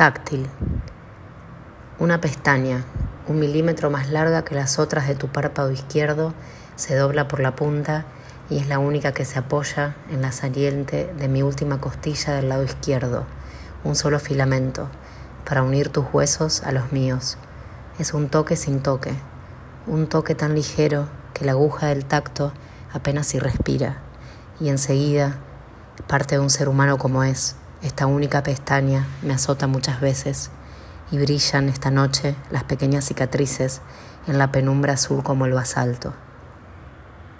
Táctil. Una pestaña, un milímetro más larga que las otras de tu párpado izquierdo, se dobla por la punta y es la única que se apoya en la saliente de mi última costilla del lado izquierdo, un solo filamento, para unir tus huesos a los míos. Es un toque sin toque, un toque tan ligero que la aguja del tacto apenas si respira, y enseguida, parte de un ser humano como es, esta única pestaña me azota muchas veces y brillan esta noche las pequeñas cicatrices en la penumbra azul como el basalto.